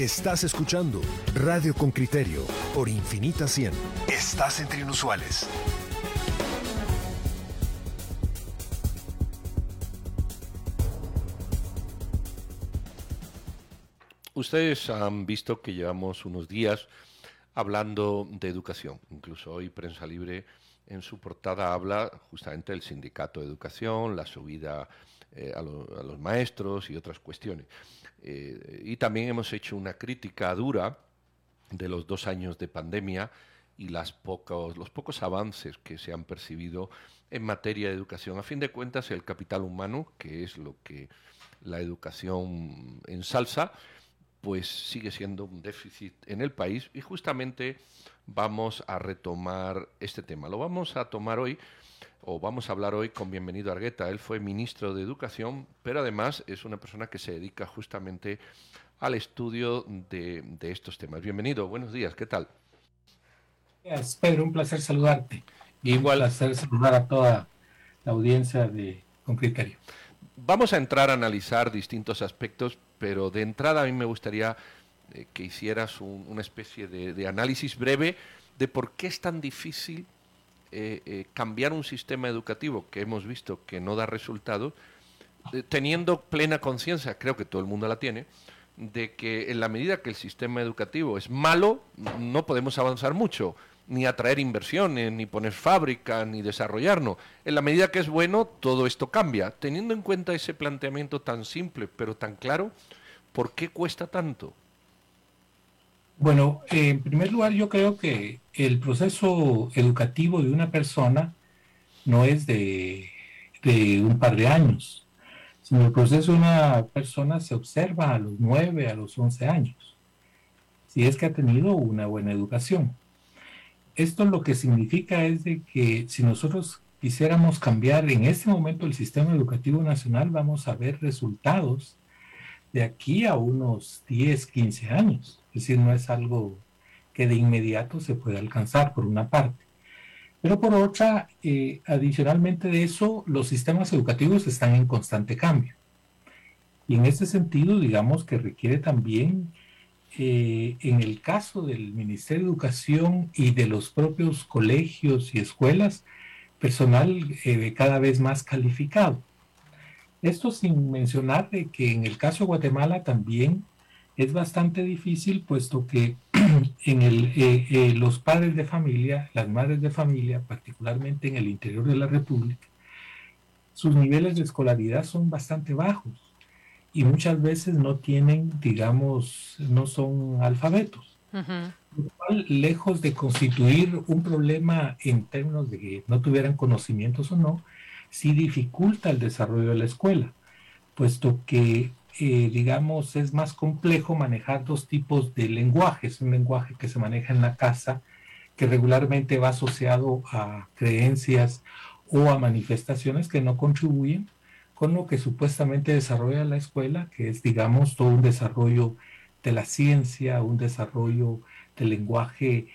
Estás escuchando Radio con Criterio por Infinita 100. Estás entre inusuales. Ustedes han visto que llevamos unos días hablando de educación. Incluso hoy Prensa Libre en su portada habla justamente del sindicato de educación, la subida eh, a, los maestros y otras cuestiones. Eh, y también hemos hecho una crítica dura de los dos años de pandemia y las pocos, los pocos avances que se han percibido en materia de educación. A fin de cuentas, el capital humano, que es lo que la educación ensalza, pues sigue siendo un déficit en el país y justamente vamos a retomar este tema. Lo vamos a tomar hoy o vamos a hablar hoy con Bienvenido Argueta. Él fue ministro de Educación, pero además es una persona que se dedica justamente al estudio de, estos temas. Bienvenido, buenos días, ¿qué tal? Es Pedro, un placer saludarte. Igual. Un placer saludar a toda la audiencia de Con Criterio. Vamos a entrar a analizar distintos aspectos, pero de entrada a mí me gustaría eh, que hicieras una especie de, análisis breve de por qué es tan difícil eh, eh, cambiar un sistema educativo que hemos visto que no da resultados, teniendo plena conciencia, creo que todo el mundo la tiene, de que en la medida que el sistema educativo es malo, no podemos avanzar mucho ni atraer inversiones, ni poner fábricas, ni desarrollarnos. En la medida que es bueno, todo esto cambia. Teniendo en cuenta ese planteamiento tan simple, pero tan claro, ¿por qué cuesta tanto? Bueno, en primer lugar, yo creo que el proceso educativo de una persona no es de, un par de años, sino el proceso de una persona se observa a los nueve, a los once años, si es que ha tenido una buena educación. Esto lo que significa es de que si nosotros quisiéramos cambiar en este momento el sistema educativo nacional, vamos a ver resultados de aquí a unos 10, 15 años. Es decir, no es algo que de inmediato se puede alcanzar, por una parte. Pero por otra, eh, adicionalmente de eso, los sistemas educativos están en constante cambio. Y en ese sentido, digamos que requiere también eh, en el caso del Ministerio de Educación y de los propios colegios y escuelas, personal eh, cada vez más calificado. Esto sin mencionar de que en el caso de Guatemala también es bastante difícil, puesto que en el, eh, los padres de familia, las madres de familia, particularmente en el interior de la República, sus niveles de escolaridad son bastante bajos y muchas veces no tienen, digamos, no son alfabetos. Lo cual, lejos de constituir un problema en términos de que no tuvieran conocimientos o no, sí dificulta el desarrollo de la escuela, puesto que, eh, digamos, es más complejo manejar dos tipos de lenguajes. Un lenguaje que se maneja en la casa, que regularmente va asociado a creencias o a manifestaciones que no contribuyen con lo que supuestamente desarrolla la escuela, que es, digamos, todo un desarrollo de la ciencia, un desarrollo del lenguaje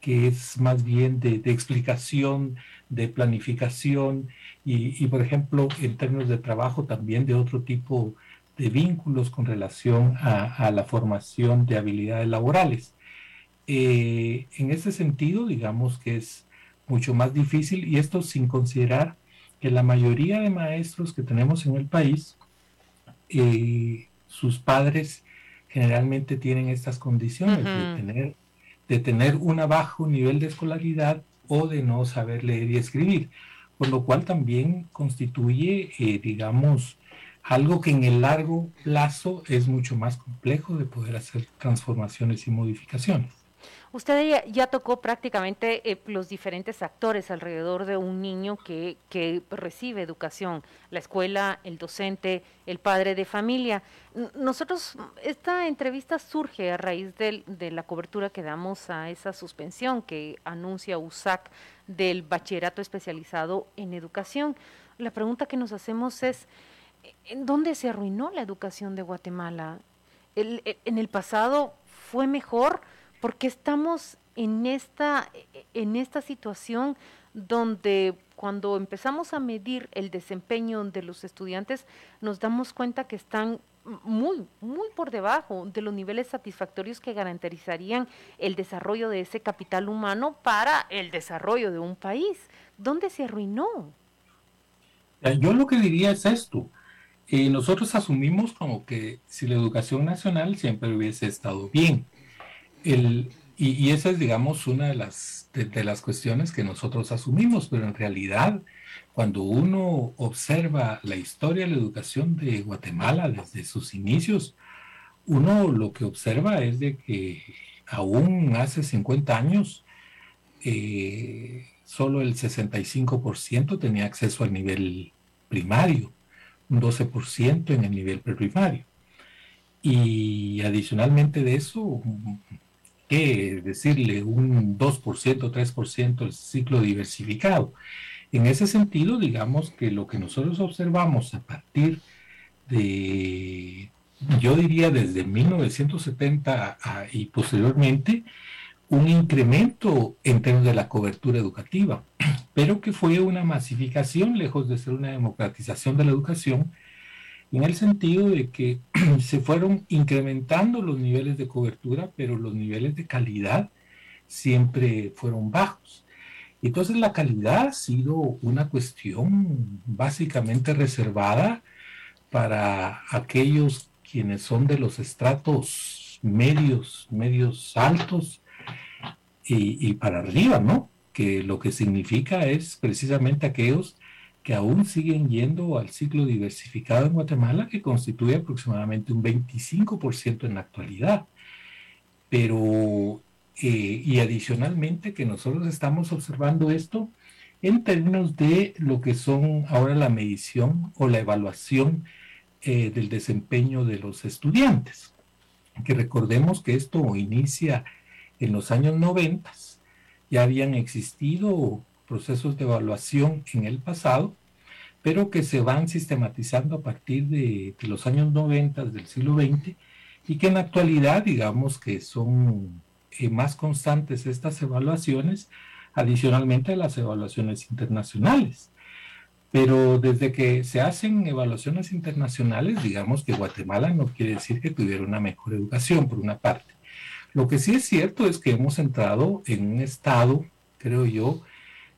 que es más bien de, explicación, de planificación y, por ejemplo, en términos de trabajo también de otro tipo de vínculos con relación a, la formación de habilidades laborales. Eh, en ese sentido, digamos que es mucho más difícil y esto sin considerar que la mayoría de maestros que tenemos en el país, eh, sus padres generalmente tienen estas condiciones de, tener, de tener un bajo nivel de escolaridad o de no saber leer y escribir, por lo cual también constituye, eh, digamos, algo que en el largo plazo es mucho más complejo de poder hacer transformaciones y modificaciones. Usted ya, tocó prácticamente eh, los diferentes actores alrededor de un niño que, recibe educación, la escuela, el docente, el padre de familia. Nosotros, esta entrevista surge a raíz de, de la cobertura que damos a esa suspensión que anuncia USAC del bachillerato especializado en educación. La pregunta que nos hacemos es, ¿en dónde se arruinó la educación de Guatemala? ¿En el pasado fue mejor? porque estamos en esta, en esta situación donde cuando empezamos a medir el desempeño de los estudiantes nos damos cuenta que están muy, muy por debajo de los niveles satisfactorios que garantizarían el desarrollo de ese capital humano para el desarrollo de un país. ¿Dónde se arruinó? Yo lo que diría es esto. Eh, nosotros asumimos como que si la educación nacional siempre hubiese estado bien. El, y, esa es, digamos, una de las, de, las cuestiones que nosotros asumimos, pero en realidad, cuando uno observa la historia de la educación de Guatemala desde sus inicios, uno lo que observa es de que aún hace 50 años, eh, solo el 65% tenía acceso al nivel primario, un 12% en el nivel preprimario. Y adicionalmente de eso, que decirle un 2%, 3% el ciclo diversificado. En ese sentido, digamos que lo que nosotros observamos a partir de, yo diría desde 1970 y posteriormente, un incremento en términos de la cobertura educativa, pero que fue una masificación, lejos de ser una democratización de la educación, en el sentido de que se fueron incrementando los niveles de cobertura, pero los niveles de calidad siempre fueron bajos. Entonces la calidad ha sido una cuestión básicamente reservada para aquellos quienes son de los estratos medios, medios altos y, y para arriba, ¿no? Que lo que significa es precisamente aquellos que aún siguen yendo al ciclo diversificado en Guatemala, que constituye aproximadamente un 25% en la actualidad. Pero, eh, y adicionalmente que nosotros estamos observando esto en términos de lo que son ahora la medición o la evaluación eh, del desempeño de los estudiantes. Que recordemos que esto inicia en los años 90, ya habían existido procesos de evaluación en el pasado, pero que se van sistematizando a partir de, los años 90 del siglo XX y que en la actualidad, digamos que son eh, más constantes estas evaluaciones, adicionalmente a las evaluaciones internacionales. Pero desde que se hacen evaluaciones internacionales, digamos que Guatemala no quiere decir que tuviera una mejor educación, por una parte. Lo que sí es cierto es que hemos entrado en un estado, creo yo,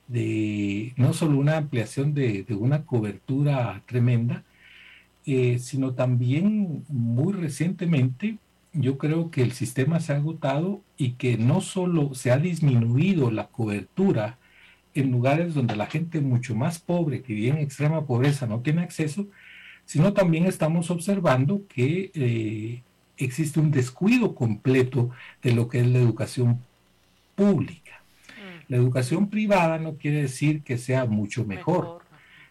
de no solo una ampliación de, una cobertura tremenda, eh, sino también muy recientemente yo creo que el sistema se ha agotado y que no solo se ha disminuido la cobertura en lugares donde la gente mucho más pobre, que vive en extrema pobreza, no tiene acceso, sino también estamos observando que eh, existe un descuido completo de lo que es la educación pública. La educación privada no quiere decir que sea mucho mejor,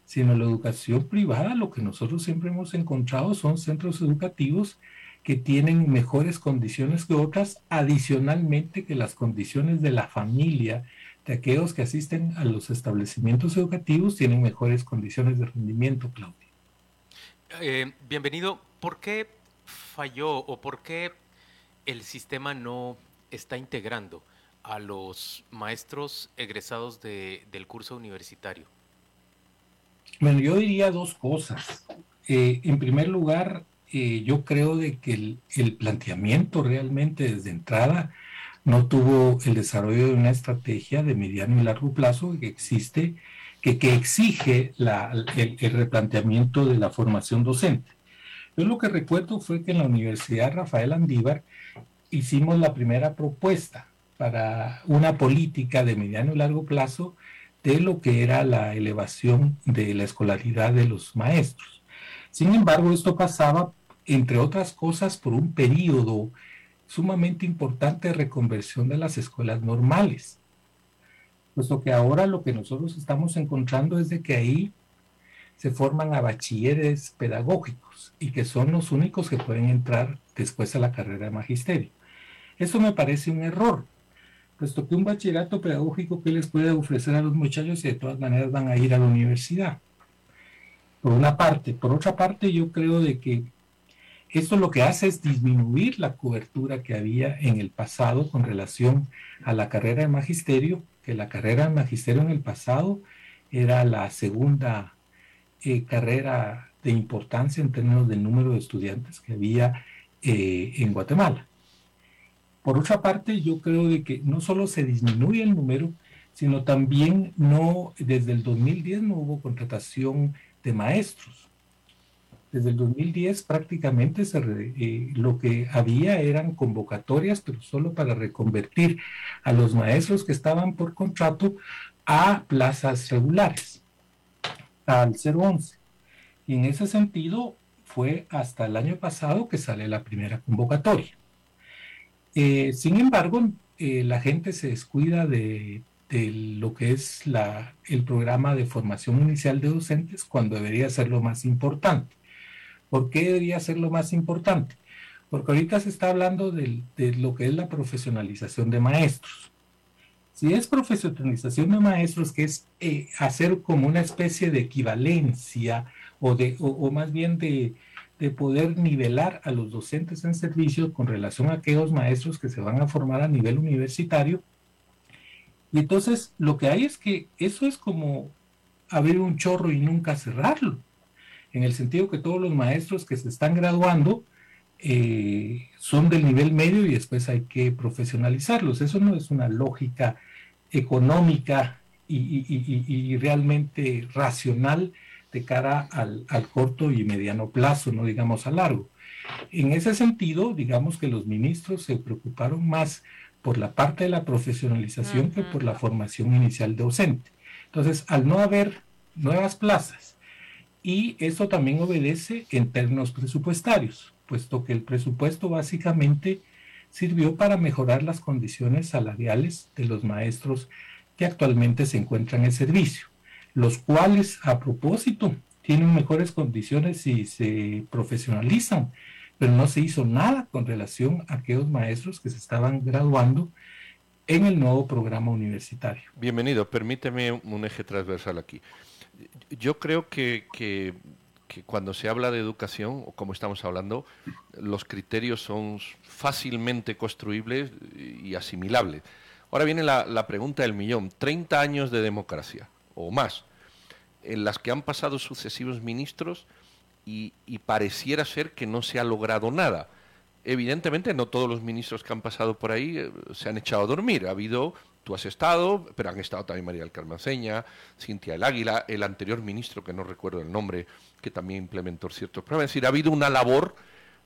sino la educación privada, lo que nosotros siempre hemos encontrado son centros educativos que tienen mejores condiciones que otras, adicionalmente que las condiciones de la familia, de aquellos que asisten a los establecimientos educativos, tienen mejores condiciones de rendimiento, Claudia. Eh, bienvenido. ¿Por qué falló o por qué el sistema no está integrando a los maestros egresados del curso universitario? Bueno, yo diría dos cosas. Eh, en primer lugar, eh, yo creo de que el, planteamiento realmente desde entrada no tuvo el desarrollo de una estrategia de mediano y largo plazo que existe, que, que exige el, el, replanteamiento de la formación docente. Yo lo que recuerdo fue que en la Universidad Rafael Andívar hicimos la primera propuesta para una política de mediano y largo plazo de lo que era la elevación de la escolaridad de los maestros. Sin embargo, esto pasaba, entre otras cosas, por un periodo sumamente importante de reconversión de las escuelas normales. Puesto que ahora lo que nosotros estamos encontrando es de que ahí se forman a bachilleres pedagógicos y que son los únicos que pueden entrar después a la carrera de magisterio. Eso me parece un error, puesto que un bachillerato pedagógico que les puede ofrecer a los muchachos y de todas maneras van a ir a la universidad. Por una parte. Por otra parte, yo creo de que esto lo que hace es disminuir la cobertura que había en el pasado con relación a la carrera de magisterio, que la carrera de magisterio en el pasado era la segunda eh, carrera de importancia en términos del número de estudiantes que había eh, en Guatemala. Por otra parte, yo creo de que no solo se disminuye el número, sino también no, desde el 2010 no hubo contratación de maestros. Desde el 2010 prácticamente eh, lo que había eran convocatorias, pero solo para reconvertir a los maestros que estaban por contrato a plazas regulares, al 011. Y en ese sentido fue hasta el año pasado que sale la primera convocatoria. Eh, sin embargo, eh, la gente se descuida de, de lo que es la, el programa de formación inicial de docentes cuando debería ser lo más importante. ¿Por qué debería ser lo más importante? Porque ahorita se está hablando de, de lo que es la profesionalización de maestros. Si es profesionalización de maestros, que es eh, hacer como una especie de equivalencia o, de, o, más bien de, de, poder nivelar a los docentes en servicio con relación a aquellos maestros que se van a formar a nivel universitario, y entonces lo que hay es que eso es como abrir un chorro y nunca cerrarlo, en el sentido que todos los maestros que se están graduando eh, son del nivel medio y después hay que profesionalizarlos. Eso no es una lógica económica y, realmente racional de cara al, al, corto y mediano plazo, no digamos a largo. En ese sentido, digamos que los ministros se preocuparon más por la parte de la profesionalización que por la formación inicial docente. Entonces, al no haber nuevas plazas, y eso también obedece en términos presupuestarios, puesto que el presupuesto básicamente sirvió para mejorar las condiciones salariales de los maestros que actualmente se encuentran en servicio, los cuales a propósito tienen mejores condiciones si se profesionalizan pero no se hizo nada con relación a aquellos maestros que se estaban graduando en el nuevo programa universitario. Bienvenido, permíteme un eje transversal aquí. Yo creo que, que, cuando se habla de educación, como estamos hablando, los criterios son fácilmente construibles y asimilables. Ahora viene la, pregunta del millón. 30 años de democracia, o más, en las que han pasado sucesivos ministros y, pareciera ser que no se ha logrado nada. Evidentemente no todos los ministros que han pasado por ahí eh, se han echado a dormir. Ha habido, tú has estado, pero han estado también María del Carmaceña, Cintia el Águila, el anterior ministro, que no recuerdo el nombre, que también implementó ciertos programas. Es decir, ha habido una labor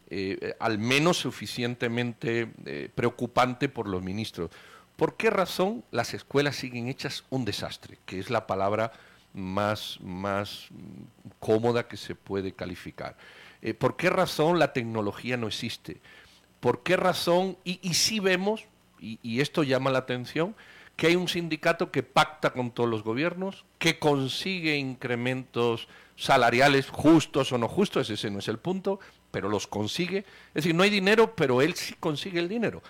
eh, al menos suficientemente eh, preocupante por los ministros. ¿Por qué razón las escuelas siguen hechas un desastre? Que es la palabra más, más cómoda que se puede calificar. Eh, ¿Por qué razón la tecnología no existe? ¿Por qué razón? Y, y sí vemos, y, esto llama la atención, que hay un sindicato que pacta con todos los gobiernos, que consigue incrementos salariales justos o no justos, ese no es el punto, pero los consigue. Es decir, no hay dinero, pero él sí consigue el dinero.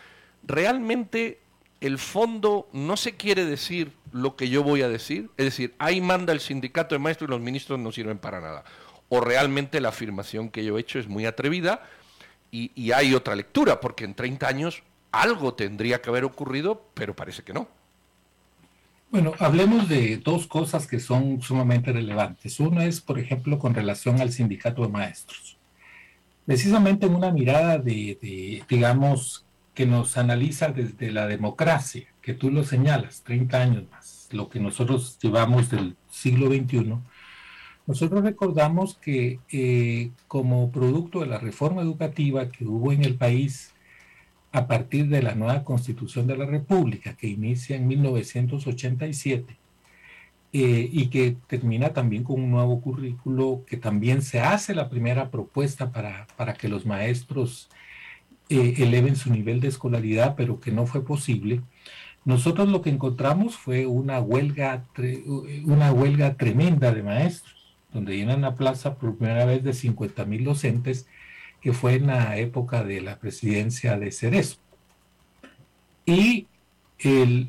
Realmente el fondo no se quiere decir lo que yo voy a decir, es decir, ahí manda el sindicato de maestros y los ministros no sirven para nada. O realmente la afirmación que yo he hecho es muy atrevida y, hay otra lectura, porque en 30 años algo tendría que haber ocurrido, pero parece que no. Bueno, hablemos de dos cosas que son sumamente relevantes. Uno es, por ejemplo, con relación al sindicato de maestros. Precisamente en una mirada de, de digamos, que nos analiza desde la democracia, que tú lo señalas, 30 años más, lo que nosotros llevamos del siglo XXI, nosotros recordamos que eh, como producto de la reforma educativa que hubo en el país a partir de la nueva constitución de la República, que inicia en 1987, eh, y que termina también con un nuevo currículo, que también se hace la primera propuesta para, para que los maestros eh, eleven su nivel de escolaridad, pero que no fue posible. Nosotros lo que encontramos fue una huelga, una huelga tremenda de maestros, donde llenan la plaza por primera vez de 50 mil docentes, que fue en la época de la presidencia de Cerezo. Y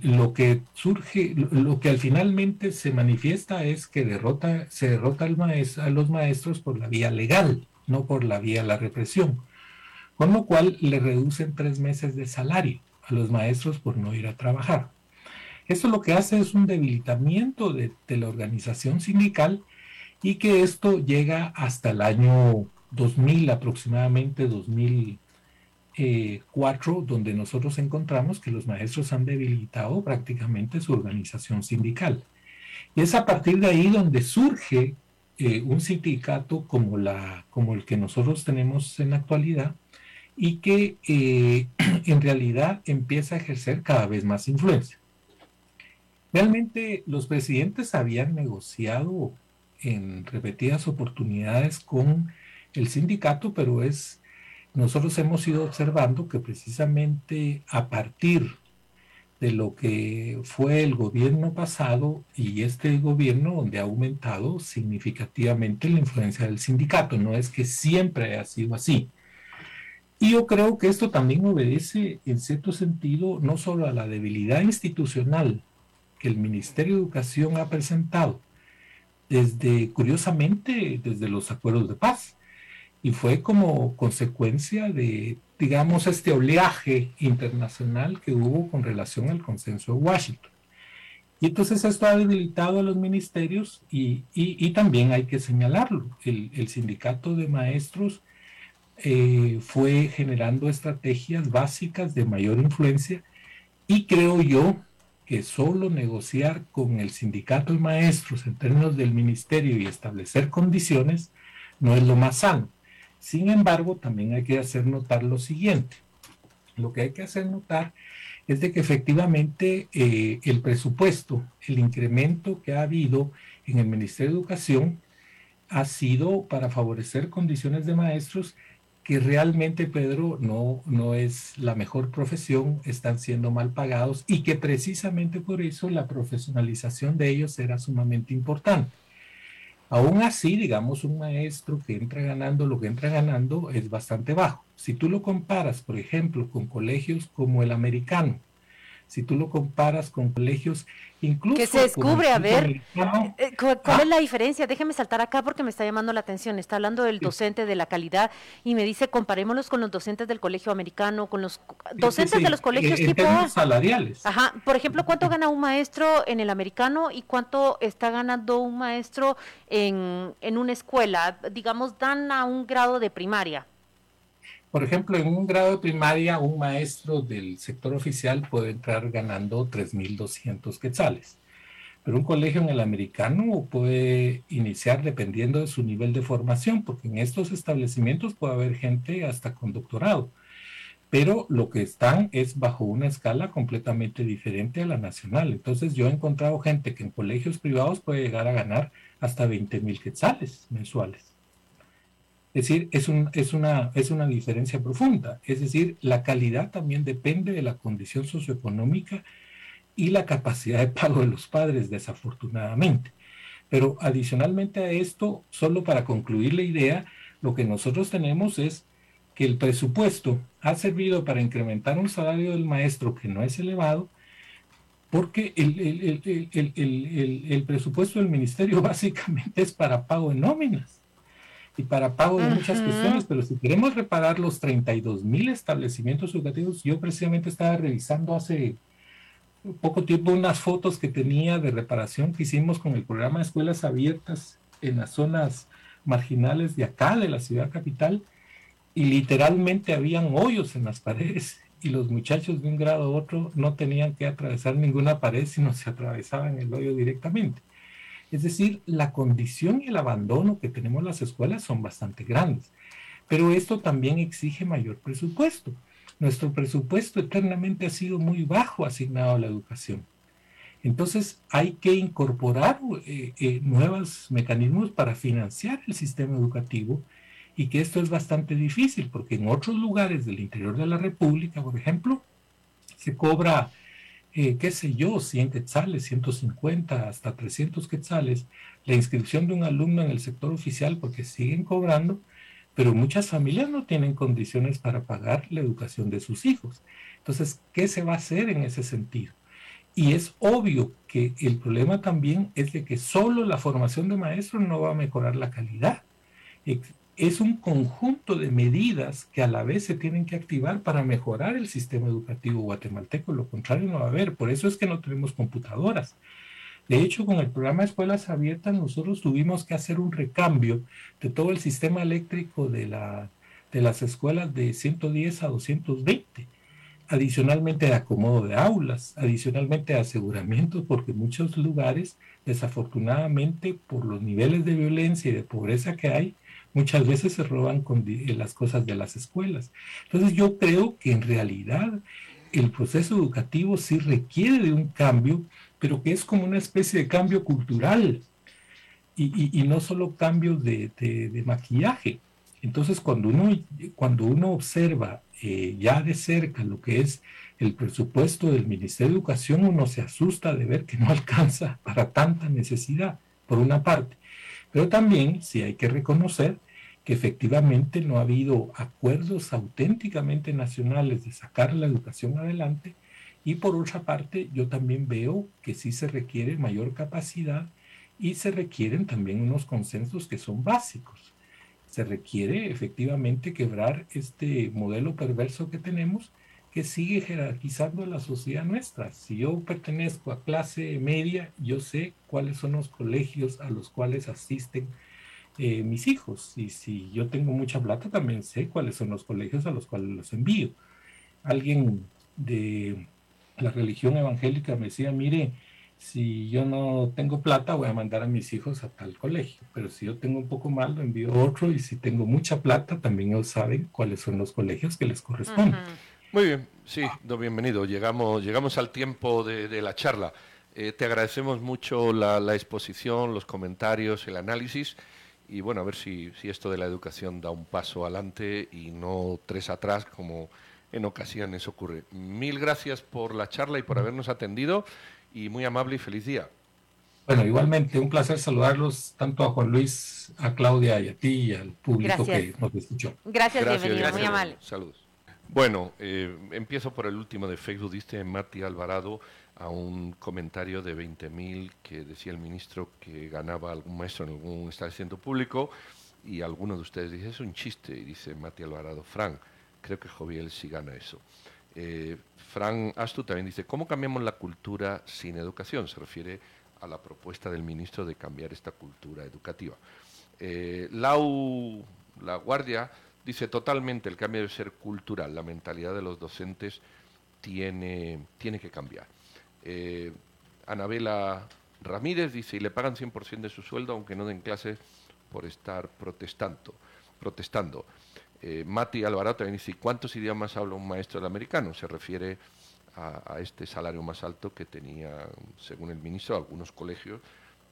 lo que surge, lo que al finalmente se manifiesta es que derrota, se derrota a los maestros por la vía legal, no por la vía de la represión con lo cual le reducen tres meses de salario a los maestros por no ir a trabajar. Esto lo que hace es un debilitamiento de, la organización sindical y que esto llega hasta el año 2000 aproximadamente, 2004, donde nosotros encontramos que los maestros han debilitado prácticamente su organización sindical. Y es a partir de ahí donde surge eh, un sindicato como, la, como el que nosotros tenemos en la actualidad y que eh, en realidad empieza a ejercer cada vez más influencia. Realmente los presidentes habían negociado en repetidas oportunidades con el sindicato, pero es, nosotros hemos ido observando que precisamente a partir de lo que fue el gobierno pasado y este gobierno donde ha aumentado significativamente la influencia del sindicato. No es que siempre haya sido así. Y yo creo que esto también obedece en cierto sentido no solo a la debilidad institucional que el Ministerio de Educación ha presentado, desde, curiosamente, desde los acuerdos de paz. Y fue como consecuencia de, digamos, este oleaje internacional que hubo con relación al consenso de Washington. Y entonces esto ha debilitado a los ministerios y, y, también hay que señalarlo. El, el sindicato de maestros eh, fue generando estrategias básicas de mayor influencia y creo yo que solo negociar con el sindicato de maestros en términos del ministerio y establecer condiciones no es lo más sano. Sin embargo, también hay que hacer notar lo siguiente. Lo que hay que hacer notar es de que efectivamente eh, el presupuesto, el incremento que ha habido en el Ministerio de Educación ha sido para favorecer condiciones de maestros que realmente, Pedro, no, no es la mejor profesión, están siendo mal pagados y que precisamente por eso la profesionalización de ellos era sumamente importante. Aún así, digamos, un maestro que entra ganando lo que entra ganando es bastante bajo. Si tú lo comparas, por ejemplo, con colegios como el americano, si tú lo comparas con colegios incluso... Que se descubre, a ver, eh, ¿cuál, es ah. la diferencia? Déjeme saltar acá porque me está llamando la atención. Está hablando del docente, de la calidad, y me dice, comparémoslos con los docentes del colegio americano, con los docentes de los colegios en, tipo... salariales. Ajá, por ejemplo, ¿cuánto gana un maestro en el americano y cuánto está ganando un maestro en, en una escuela? Digamos, dan a un grado de primaria. Por ejemplo, en un grado de primaria, un maestro del sector oficial puede entrar ganando 3.200 quetzales. Pero un colegio en el americano puede iniciar dependiendo de su nivel de formación, porque en estos establecimientos puede haber gente hasta con doctorado. Pero lo que están es bajo una escala completamente diferente a la nacional. Entonces yo he encontrado gente que en colegios privados puede llegar a ganar hasta 20 mil quetzales mensuales. Es decir, es, es, una, es una diferencia profunda. Es decir, la calidad también depende de la condición socioeconómica y la capacidad de pago de los padres, desafortunadamente. Pero adicionalmente a esto, solo para concluir la idea, lo que nosotros tenemos es que el presupuesto ha servido para incrementar un salario del maestro que no es elevado, porque el, el, el presupuesto del ministerio básicamente es para pago de nóminas y para pago de muchas cuestiones, pero si queremos reparar los 32 mil establecimientos educativos, yo precisamente estaba revisando hace poco tiempo unas fotos que tenía de reparación que hicimos con el programa de escuelas abiertas en las zonas marginales de acá, de la ciudad capital, y literalmente habían hoyos en las paredes y los muchachos de un grado a otro no tenían que atravesar ninguna pared, sino se atravesaban el hoyo directamente. Es decir, la condición y el abandono que tenemos las escuelas son bastante grandes. Pero esto también exige mayor presupuesto. Nuestro presupuesto eternamente ha sido muy bajo asignado a la educación. Entonces hay que incorporar eh, eh, nuevos mecanismos para financiar el sistema educativo y que esto es bastante difícil porque en otros lugares del interior de la República, por ejemplo, se cobra eh, qué sé yo, 100 quetzales, 150, hasta 300 quetzales, la inscripción de un alumno en el sector oficial porque siguen cobrando, pero muchas familias no tienen condiciones para pagar la educación de sus hijos. Entonces, ¿qué se va a hacer en ese sentido? Y es obvio que el problema también es de que solo la formación de maestros no va a mejorar la calidad es un conjunto de medidas que a la vez se tienen que activar para mejorar el sistema educativo guatemalteco, lo contrario no va a haber, por eso es que no tenemos computadoras. De hecho, con el programa Escuelas Abiertas nosotros tuvimos que hacer un recambio de todo el sistema eléctrico de, la, de las escuelas de 110 a 220 adicionalmente de acomodo de aulas, adicionalmente de aseguramientos, porque muchos lugares, desafortunadamente, por los niveles de violencia y de pobreza que hay, muchas veces se roban con las cosas de las escuelas. Entonces yo creo que en realidad el proceso educativo sí requiere de un cambio, pero que es como una especie de cambio cultural y, no solo cambio de, de maquillaje. Entonces, cuando uno, cuando uno observa eh, ya de cerca lo que es el presupuesto del Ministerio de Educación, uno se asusta de ver que no alcanza para tanta necesidad, por una parte. Pero también sí hay que reconocer que efectivamente no ha habido acuerdos auténticamente nacionales de sacar la educación adelante. Y por otra parte, yo también veo que sí se requiere mayor capacidad y se requieren también unos consensos que son básicos se requiere efectivamente quebrar este modelo perverso que tenemos que sigue jerarquizando la sociedad nuestra. Si yo pertenezco a clase media, yo sé cuáles son los colegios a los cuales asisten eh, mis hijos. Y si yo tengo mucha plata, también sé cuáles son los colegios a los cuales los envío. Alguien de la religión evangélica me decía, mire, si yo no tengo plata, voy a mandar a mis hijos a tal colegio, pero si yo tengo un poco más, lo envío a otro, y si tengo mucha plata, también ellos saben cuáles son los colegios que les corresponden. Muy bien, sí, bienvenido. Llegamos, llegamos al tiempo de, la charla. Eh, te agradecemos mucho la, exposición, los comentarios, el análisis y bueno, a ver si, si esto de la educación da un paso adelante y no tres atrás como en ocasiones ocurre. Mil gracias por la charla y por habernos atendido y muy amable y feliz día. Bueno, igualmente, un placer saludarlos tanto a Juan Luis, a Claudia y a ti y al público que nos escuchó. Gracias, bienvenido, muy amable. Saludos. Bueno, eh, empiezo por el último de Facebook. Dice Mati Alvarado a un comentario de 20.000 que decía el ministro que ganaba algún maestro en algún establecimiento público y alguno de ustedes dice, es un chiste, y dice Mati Alvarado, Frank, creo que Joviel sí gana eso. Eh, Fran Astu también dice, ¿cómo cambiamos la cultura sin educación? Se refiere a la propuesta del ministro de cambiar esta cultura educativa. Eh, Lau La Guardia dice totalmente el cambio debe ser cultural, la mentalidad de los docentes tiene, tiene que cambiar. Eh, Anabela Ramírez dice, y le pagan 100% de su sueldo aunque no den clases por estar protestando. Eh, Mati Alvarado también dice, ¿cuántos idiomas habla un maestro del americano? Se refiere a, este salario más alto que tenía, según el ministro, algunos colegios,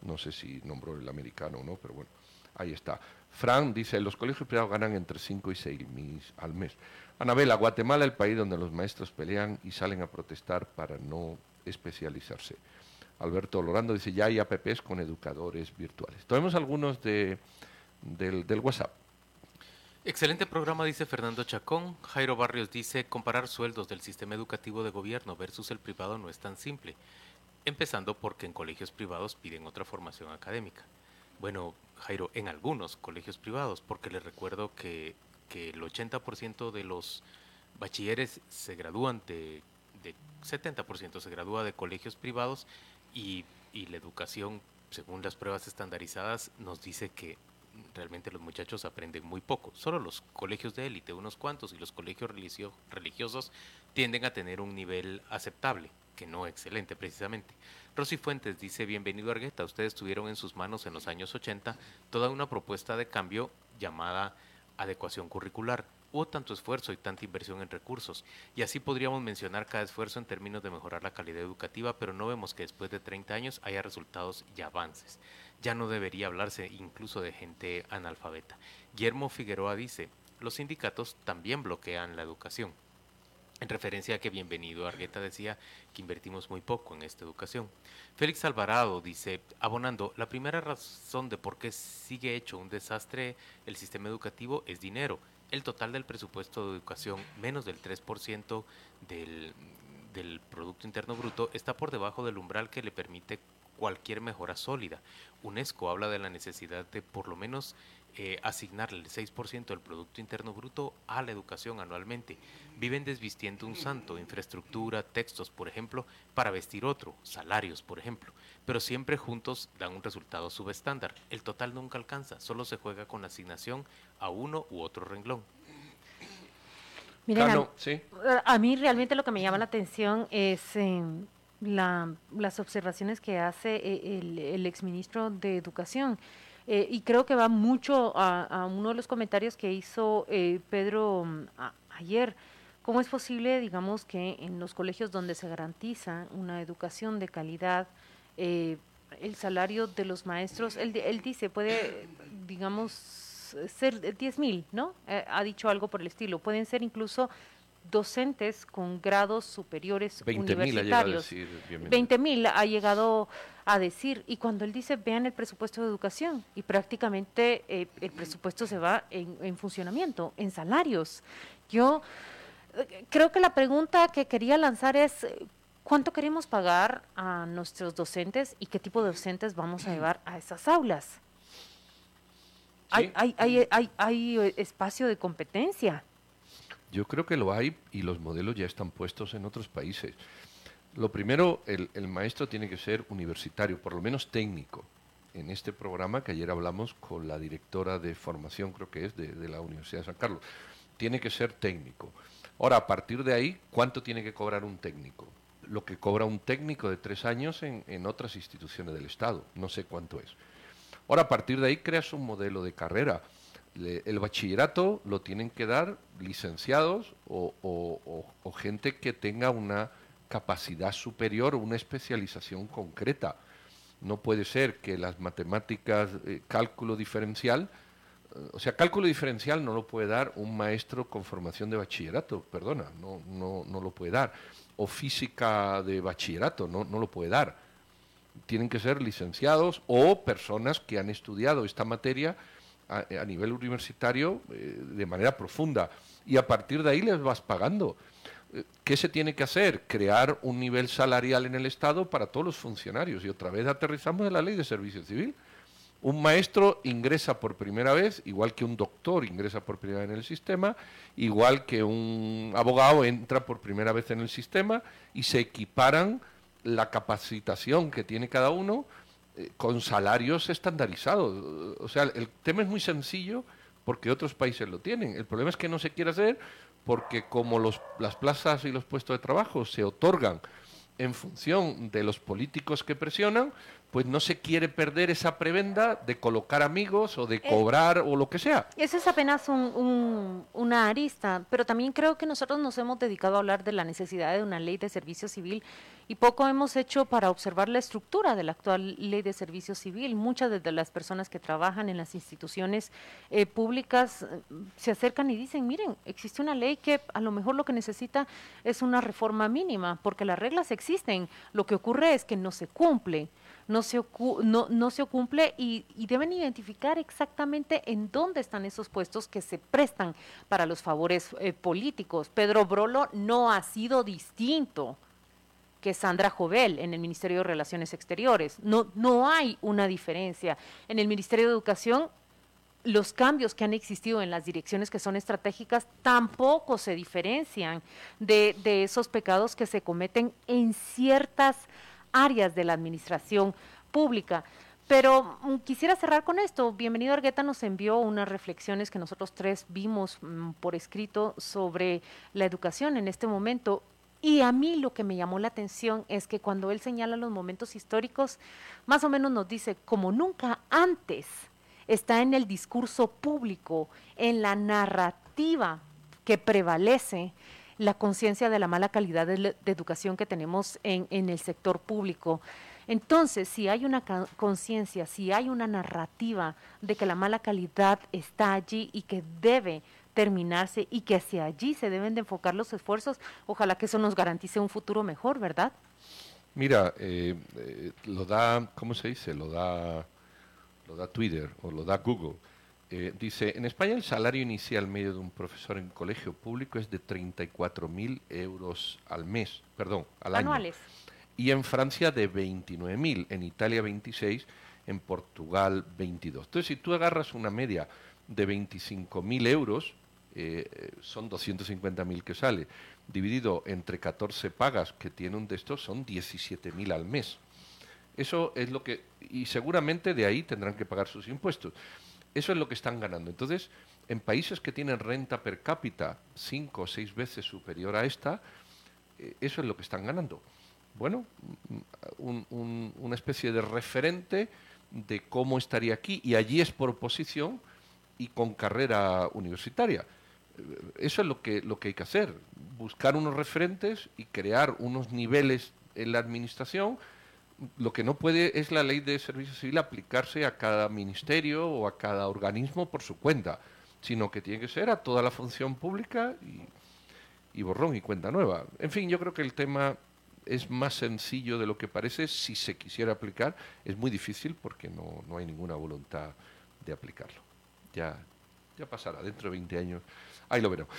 no sé si nombró el americano o no, pero bueno, ahí está. Fran dice, los colegios privados ganan entre 5 y 6 mil al mes. Anabela, Guatemala, el país donde los maestros pelean y salen a protestar para no especializarse. Alberto Lorando dice, ya hay APPs con educadores virtuales. Tomemos algunos de, del WhatsApp. Excelente programa, dice Fernando Chacón. Jairo Barrios dice, comparar sueldos del sistema educativo de gobierno versus el privado no es tan simple, empezando porque en colegios privados piden otra formación académica. Bueno, Jairo, en algunos colegios privados, porque les recuerdo que, el 80% de los bachilleres se gradúan de, 70% se gradúa de colegios privados y, y la educación, según las pruebas estandarizadas, nos dice que realmente los muchachos aprenden muy poco. Solo los colegios de élite, unos cuantos, y los colegios religiosos tienden a tener un nivel aceptable, que no excelente precisamente. Rosy Fuentes dice, bienvenido Argueta, ustedes tuvieron en sus manos en los años 80 toda una propuesta de cambio llamada adecuación curricular. Hubo tanto esfuerzo y tanta inversión en recursos, y así podríamos mencionar cada esfuerzo en términos de mejorar la calidad educativa, pero no vemos que después de 30 años haya resultados y avances ya no debería hablarse incluso de gente analfabeta. Guillermo Figueroa dice, los sindicatos también bloquean la educación. En referencia a que Bienvenido Argueta decía que invertimos muy poco en esta educación. Félix Alvarado dice, abonando, la primera razón de por qué sigue hecho un desastre el sistema educativo es dinero. El total del presupuesto de educación, menos del 3% del, del Producto Interno Bruto, está por debajo del umbral que le permite cualquier mejora sólida. UNESCO habla de la necesidad de por lo menos eh, asignarle el 6% del Producto Interno Bruto a la educación anualmente. Viven desvistiendo un santo, infraestructura, textos, por ejemplo, para vestir otro, salarios, por ejemplo. Pero siempre juntos dan un resultado subestándar. El total nunca alcanza, solo se juega con la asignación a uno u otro renglón. Miren, a, mí realmente lo que me llama la atención es em, las observaciones que hace eh, el, el exministro de Educación. Eh, y creo que va mucho a, uno de los comentarios que hizo eh, Pedro ayer. ¿Cómo es posible, digamos, que en los colegios donde se garantiza una educación de calidad, eh, el salario de los maestros, él, él dice, puede, digamos, ser 10 mil, ¿no? ha dicho algo por el estilo. Pueden ser incluso docentes con grados superiores 20 universitarios. 20 mil ha llegado a decir. Y cuando él dice, vean el presupuesto de educación, y prácticamente eh, el presupuesto se va en, funcionamiento, en salarios. Yo eh, creo que la pregunta que quería lanzar es, ¿cuánto queremos pagar a nuestros docentes y qué tipo de docentes vamos a llevar a esas aulas? Hay, hay, hay, hay, hay eh, espacio de competencia. Yo creo que lo hay y los modelos ya están puestos en otros países. Lo primero, el, maestro tiene que ser universitario, por lo menos técnico. En este programa que ayer hablamos con la directora de formación, creo que es, de, la Universidad de San Carlos, tiene que ser técnico. Ahora, a partir de ahí, ¿cuánto tiene que cobrar un técnico? Lo que cobra un técnico de tres años en, otras instituciones del Estado, no sé cuánto es. Ahora, a partir de ahí, creas un modelo de carrera el bachillerato lo tienen que dar licenciados o, gente que tenga una capacidad superior o una especialización concreta. No puede ser que las matemáticas, eh, cálculo diferencial, eh, o sea, cálculo diferencial no lo puede dar un maestro con formación de bachillerato, perdona, no, no, no lo puede dar. O física de bachillerato, no, no lo puede dar. Tienen que ser licenciados o personas que han estudiado esta materia a, nivel universitario eh, de manera profunda y a partir de ahí les vas pagando. ¿Qué se tiene que hacer? Crear un nivel salarial en el Estado para todos los funcionarios. Y otra vez aterrizamos en la ley de servicio civil. Un maestro ingresa por primera vez, igual que un doctor ingresa por primera vez en el sistema, igual que un abogado entra por primera vez en el sistema y se equiparan la capacitación que tiene cada uno eh, con salarios estandarizados. O sea, el tema es muy sencillo porque otros países lo tienen. El problema es que no se quiere hacer porque como los, las plazas y los puestos de trabajo se otorgan en función de los políticos que presionan, pues no se quiere perder esa prebenda de colocar amigos o de eh, cobrar o lo que sea. Eso es apenas un, una arista, pero también creo que nosotros nos hemos dedicado a hablar de la necesidad de una ley de servicio civil y poco hemos hecho para observar la estructura de la actual ley de servicio civil. Muchas de las personas que trabajan en las instituciones eh, públicas eh, se acercan y dicen, miren, existe una ley que a lo mejor lo que necesita es una reforma mínima, porque las reglas existen, lo que ocurre es que no se cumple no se, no, no se cumple y, deben identificar exactamente en dónde están esos puestos que se prestan para los favores eh, políticos. Pedro Brolo no ha sido distinto que Sandra Jovel en el Ministerio de Relaciones Exteriores. No, no hay una diferencia. En el Ministerio de Educación los cambios que han existido en las direcciones que son estratégicas tampoco se diferencian de, de, esos pecados que se cometen en ciertas áreas de la administración pública. Pero mm, quisiera cerrar con esto. Bienvenido Argueta nos envió unas reflexiones que nosotros tres vimos mm, por escrito sobre la educación en este momento. Y a mí lo que me llamó la atención es que cuando él señala los momentos históricos, más o menos nos dice, como nunca antes está en el discurso público, en la narrativa que prevalece la conciencia de la mala calidad de, educación que tenemos en, el sector público. Entonces, si hay una conciencia, si hay una narrativa de que la mala calidad está allí y que debe terminarse y que hacia allí se deben de enfocar los esfuerzos, ojalá que eso nos garantice un futuro mejor, ¿verdad? Mira, eh, eh, lo da, ¿cómo se dice? Lo da, lo da Twitter o lo da Google. Eh, dice, en España el salario inicial medio de un profesor en colegio público es de 34.000 euros al mes, perdón, al Anuales. y en Francia de 29.000, en Italia 26, en Portugal 22. Entonces, si tú agarras una media de 25.000 euros, eh, son 250.000 que sale, dividido entre 14 pagas que tiene un de estos, son 17.000 al mes. Eso es lo que, y seguramente de ahí tendrán que pagar sus impuestos. Eso es lo que están ganando. Entonces, en países que tienen renta per cápita cinco o seis veces superior a esta, eh, eso es lo que están ganando. Bueno, una especie de referente de cómo estaría aquí, y allí es por oposición y con carrera universitaria. Eh, eso es lo que, lo que hay que hacer, buscar unos referentes y crear unos niveles en la administración. Lo que no puede es la ley de servicio civil aplicarse a cada ministerio o a cada organismo por su cuenta, sino que tiene que ser a toda la función pública y, borrón y cuenta nueva. En fin, yo creo que el tema es más sencillo de lo que parece si se quisiera aplicar. Es muy difícil porque no, no hay ninguna voluntad de aplicarlo. Ya, ya pasará, dentro de 20 años. Ahí lo veremos.